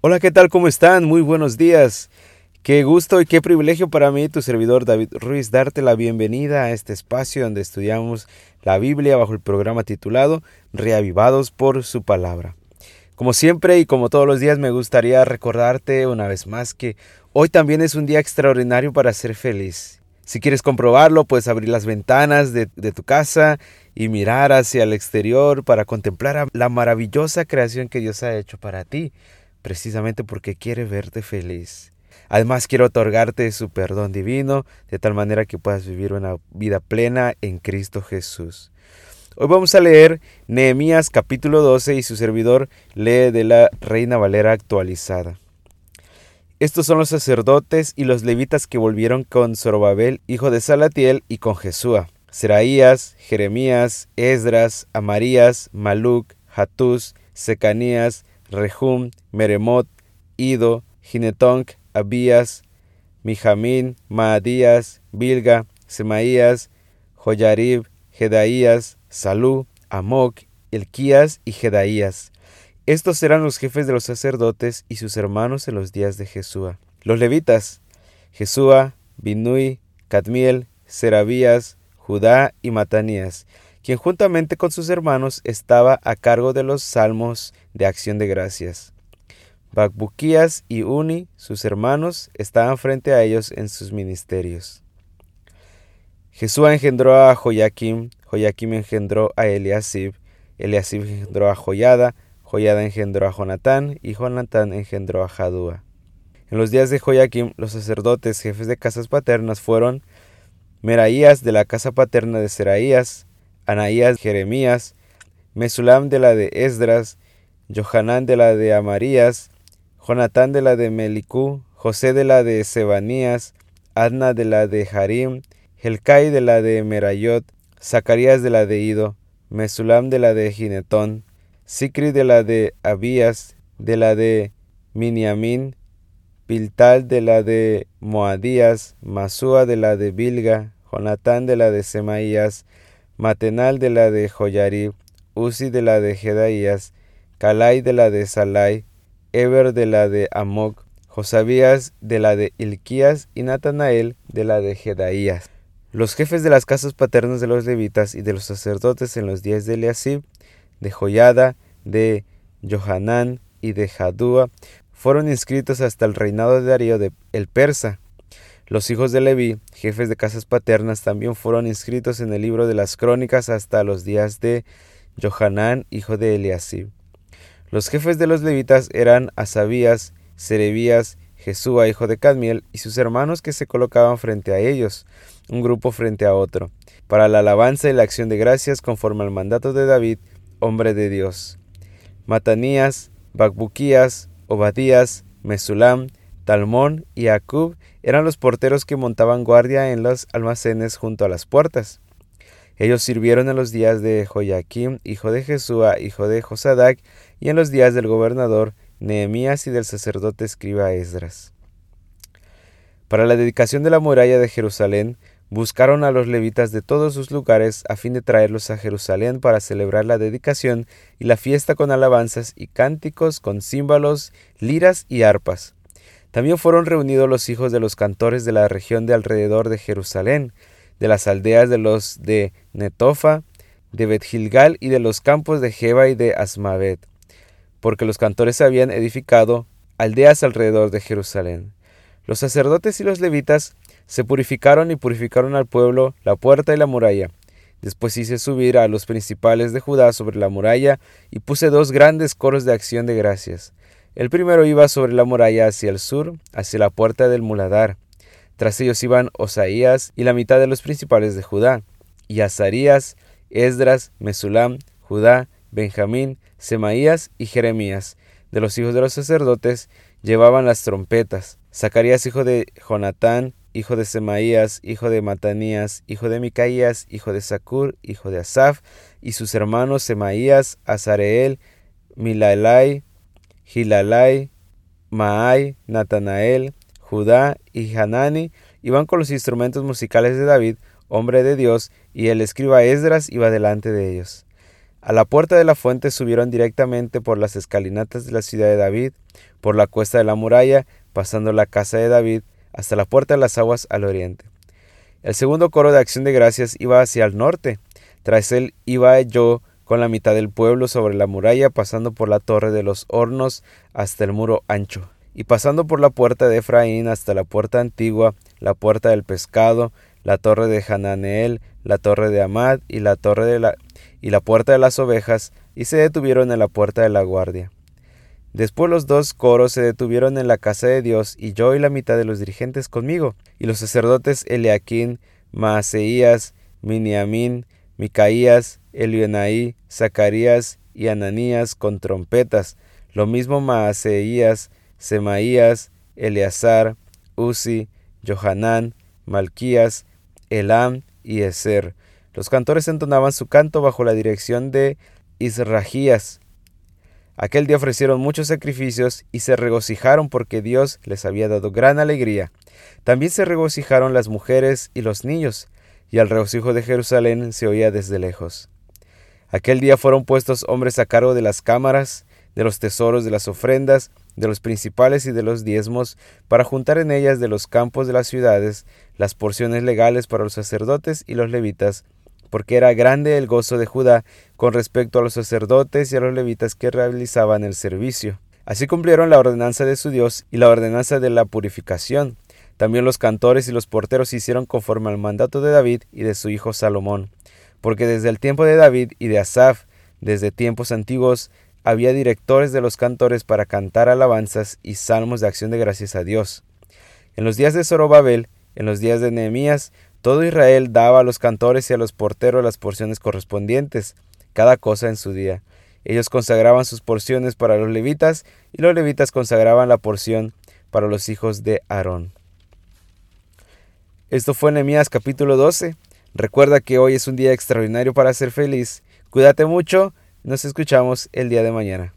Hola, ¿qué tal? ¿Cómo están? Muy buenos días. Qué gusto y qué privilegio para mí, tu servidor David Ruiz, darte la bienvenida a este espacio donde estudiamos la Biblia bajo el programa titulado Reavivados por su palabra. Como siempre y como todos los días me gustaría recordarte una vez más que hoy también es un día extraordinario para ser feliz. Si quieres comprobarlo, puedes abrir las ventanas de, tu casa y mirar hacia el exterior para contemplar la maravillosa creación que Dios ha hecho para ti precisamente porque quiere verte feliz. Además quiero otorgarte su perdón divino, de tal manera que puedas vivir una vida plena en Cristo Jesús. Hoy vamos a leer Nehemías capítulo 12 y su servidor lee de la Reina Valera actualizada. Estos son los sacerdotes y los levitas que volvieron con Zorobabel, hijo de Salatiel, y con Jesúa, Seraías, Jeremías, Esdras, Amarías, Maluc, Hatús, Secanías, Rehum, Meremot, Ido, Ginetonk, Abías, Mijamín, Maadías, Bilga, Semaías, Joyarib, Jedaías, Salú, Amok, Elquías y Jedaías. Estos eran los jefes de los sacerdotes y sus hermanos en los días de Jesúa. Los levitas, Jesúa, Binui, Cadmiel, Serabías, Judá y Matanías, quien juntamente con sus hermanos estaba a cargo de los salmos de acción de gracias. Bacbuquías y Uni, sus hermanos, estaban frente a ellos en sus ministerios. Jesús engendró a Joaquim, Joaquim engendró a Eliasib, Eliasib engendró a Joyada, Joyada engendró a Jonatán y Jonatán engendró a Jadúa. En los días de Joaquim, los sacerdotes jefes de casas paternas fueron Meraías de la casa paterna de Seraías, Anaías, Jeremías, Mesulam de la de Esdras, Johanán de la de Amarías, Jonatán de la de Melicú, José de la de Sebanías, Adna de la de Harim, Helcai de la de Merayot, Zacarías de la de Ido, Mesulam de la de Ginetón, Sicri de la de Abías, de la de Miniamín, Piltal de la de Moadías, Masúa de la de Bilga, Jonatán de la de Semaías, Matenal de la de Joyarib, Uzi de la de Jedaías, Calai de la de Salai, Eber de la de Amok, Josabías de la de Ilquías y Natanael de la de Jedaías. Los jefes de las casas paternas de los levitas y de los sacerdotes en los días de Eliasib, de Joyada, de Johanán y de Jadúa fueron inscritos hasta el reinado de Darío de el persa, los hijos de Leví, jefes de casas paternas, también fueron inscritos en el libro de las crónicas hasta los días de Johanán, hijo de Eliasib. Los jefes de los levitas eran Asabías, Serebías, Jesúa, hijo de Cadmiel, y sus hermanos que se colocaban frente a ellos, un grupo frente a otro, para la alabanza y la acción de gracias conforme al mandato de David, hombre de Dios. Matanías, Bacbuquías, Obadías, Mesulam, Talmón y Acub eran los porteros que montaban guardia en los almacenes junto a las puertas. Ellos sirvieron en los días de Joaquim, hijo de Jesúa, hijo de Josadac, y en los días del gobernador Nehemías y del sacerdote escriba Esdras. Para la dedicación de la muralla de Jerusalén, buscaron a los levitas de todos sus lugares a fin de traerlos a Jerusalén para celebrar la dedicación y la fiesta con alabanzas y cánticos, con címbalos, liras y arpas. También fueron reunidos los hijos de los cantores de la región de alrededor de Jerusalén, de las aldeas de los de Netofa, de Betgilgal y de los campos de Jeba y de Asmavet, porque los cantores habían edificado aldeas alrededor de Jerusalén. Los sacerdotes y los levitas se purificaron y purificaron al pueblo la puerta y la muralla. Después hice subir a los principales de Judá sobre la muralla y puse dos grandes coros de acción de gracias. El primero iba sobre la muralla hacia el sur, hacia la puerta del muladar. Tras ellos iban Osaías y la mitad de los principales de Judá, y Azarías, Esdras, Mesulam, Judá, Benjamín, Semaías y Jeremías. De los hijos de los sacerdotes llevaban las trompetas. Zacarías, hijo de Jonatán, hijo de Semaías, hijo de Matanías, hijo de Micaías, hijo de Sacur, hijo de Asaf, y sus hermanos Semaías, Azareel, Milalai, Gilalai, Maai, Natanael, Judá y Hanani iban con los instrumentos musicales de David, hombre de Dios, y el escriba Esdras iba delante de ellos. A la puerta de la fuente subieron directamente por las escalinatas de la ciudad de David, por la cuesta de la muralla, pasando la casa de David, hasta la puerta de las aguas al oriente. El segundo coro de acción de gracias iba hacia el norte. Tras él iba yo con la mitad del pueblo sobre la muralla, pasando por la torre de los hornos hasta el muro ancho, y pasando por la puerta de Efraín hasta la puerta antigua, la puerta del pescado, la torre de Hananeel, la torre de Amad y la torre de la y la puerta de las ovejas, y se detuvieron en la puerta de la guardia. Después los dos coros se detuvieron en la casa de Dios, y yo y la mitad de los dirigentes conmigo, y los sacerdotes Eliaquín, Maaseías, Miniamín, Micaías, Elioenaí, Zacarías y Ananías con trompetas, lo mismo Maaseías, Semaías, Eleazar, Uzi, Johanán, Malquías, Elam y Eser. Los cantores entonaban su canto bajo la dirección de Israjías. Aquel día ofrecieron muchos sacrificios y se regocijaron porque Dios les había dado gran alegría. También se regocijaron las mujeres y los niños, y el regocijo de Jerusalén se oía desde lejos. Aquel día fueron puestos hombres a cargo de las cámaras, de los tesoros de las ofrendas, de los principales y de los diezmos, para juntar en ellas de los campos de las ciudades las porciones legales para los sacerdotes y los levitas, porque era grande el gozo de Judá con respecto a los sacerdotes y a los levitas que realizaban el servicio. Así cumplieron la ordenanza de su Dios y la ordenanza de la purificación. También los cantores y los porteros hicieron conforme al mandato de David y de su hijo Salomón, porque desde el tiempo de David y de Asaph, desde tiempos antiguos, había directores de los cantores para cantar alabanzas y salmos de acción de gracias a Dios. En los días de Zorobabel, en los días de Nehemías, todo Israel daba a los cantores y a los porteros las porciones correspondientes, cada cosa en su día. Ellos consagraban sus porciones para los levitas y los levitas consagraban la porción para los hijos de Aarón. Esto fue Nehemías capítulo 12. Recuerda que hoy es un día extraordinario para ser feliz. Cuídate mucho nos escuchamos el día de mañana.